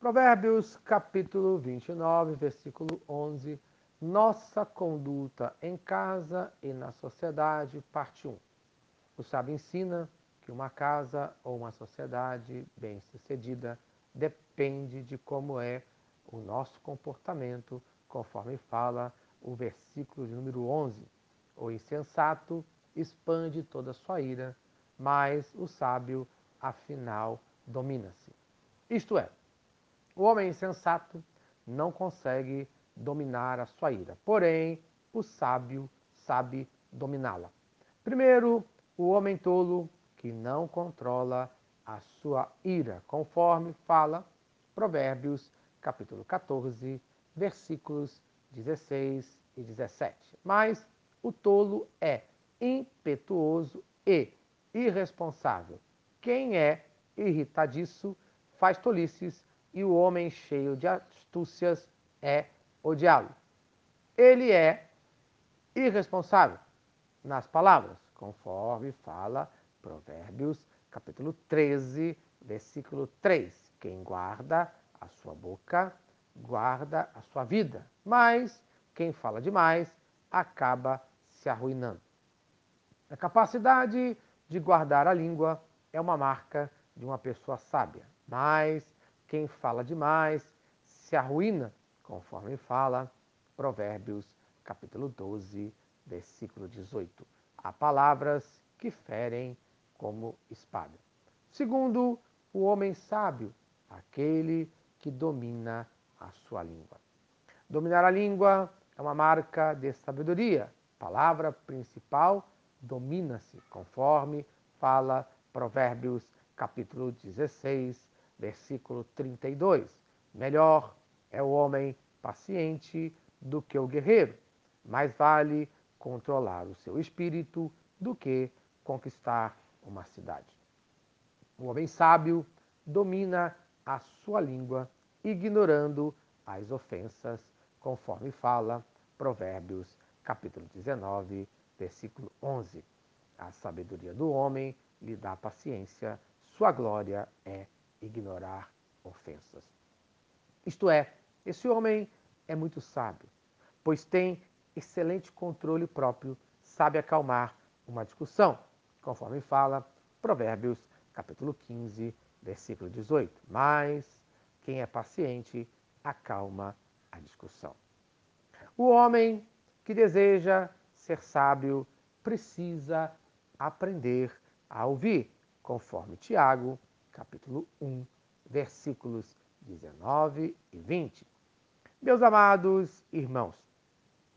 Provérbios capítulo 29, versículo 11. Nossa conduta em casa e na sociedade, parte 1. O sábio ensina que uma casa ou uma sociedade bem-sucedida depende de como é o nosso comportamento, conforme fala o versículo de número 11. O insensato expande toda a sua ira, mas o sábio, afinal, domina-se. Isto é, o homem insensato não consegue dominar a sua ira, porém, o sábio sabe dominá-la. Primeiro, o homem tolo que não controla a sua ira, conforme fala Provérbios, capítulo 14, versículos 16 e 17. Mas o tolo é impetuoso e irresponsável. Quem é irritadiço faz tolices e o homem cheio de astúcias é odiá-lo. Ele é irresponsável nas palavras, conforme fala Provérbios, capítulo 13, versículo 3. Quem guarda a sua boca, guarda a sua vida, mas quem fala demais acaba se arruinando. A capacidade de guardar a língua é uma marca de uma pessoa sábia, mas quem fala demais se arruína, conforme fala Provérbios, capítulo 12, versículo 18. Há palavras que ferem como espada. Segundo, o homem sábio, aquele que domina a sua língua. Dominar a língua é uma marca de sabedoria. palavra principal domina-se, conforme fala Provérbios capítulo 16, versículo 32. Melhor é o homem paciente do que o guerreiro. Mais vale controlar o seu espírito do que conquistar uma cidade. O homem sábio domina a sua língua, ignorando as ofensas, conforme fala Provérbios, capítulo 19, versículo 11. A sabedoria do homem lhe dá paciência, sua glória é ignorar ofensas. Isto é, esse homem é muito sábio, pois tem excelente controle próprio, sabe acalmar uma discussão, conforme fala Provérbios, capítulo 15, versículo 18. Mas quem é paciente acalma a discussão. O homem que deseja ser sábio precisa aprender a ouvir, conforme Tiago, capítulo 1, versículos 19 e 20. Meus amados irmãos,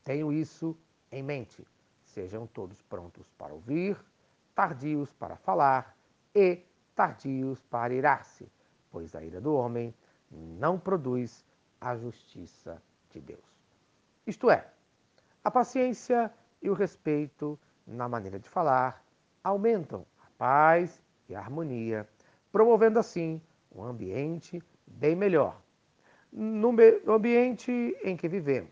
tenho isso em mente. Sejam todos prontos para ouvir, tardios para falar e tardios para irar-se, pois a ira do homem não produz a justiça de Deus. Isto é, a paciência e o respeito na maneira de falar aumentam a paz e a harmonia, promovendo assim um ambiente bem melhor no ambiente em que vivemos.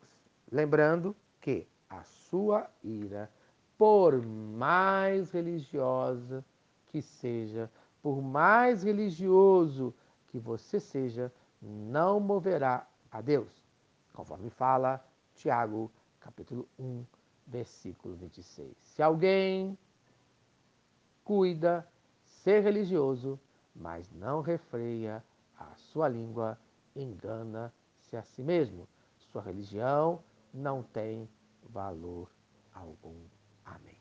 Lembrando que a sua ira, por mais religiosa que seja, por mais religioso que você seja, não moverá a Deus, conforme fala Tiago, capítulo 1, versículo 26. Se alguém cuida ser religioso, mas não refreia a sua língua, engana-se a si mesmo. Sua religião não tem valor algum. Amém.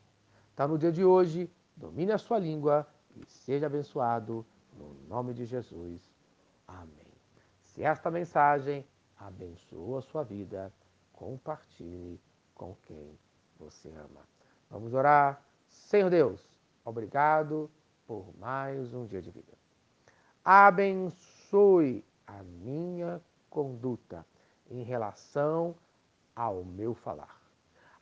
Então, no dia de hoje, domine a sua língua e seja abençoado no nome de Jesus. Amém. Se esta mensagem abençoou a sua vida, compartilhe com quem você ama. Vamos orar. Senhor Deus, obrigado por mais um dia de vida. Abençoe a minha conduta em relação ao meu falar.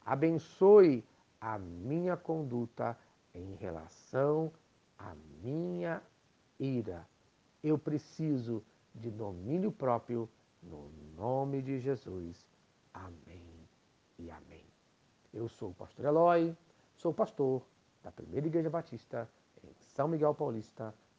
Abençoe a minha conduta em relação à minha ira. Eu preciso de domínio próprio no nome de Jesus. Amém e amém. Eu sou o pastor Eloy, sou pastor da Primeira Igreja Batista em São Miguel Paulista,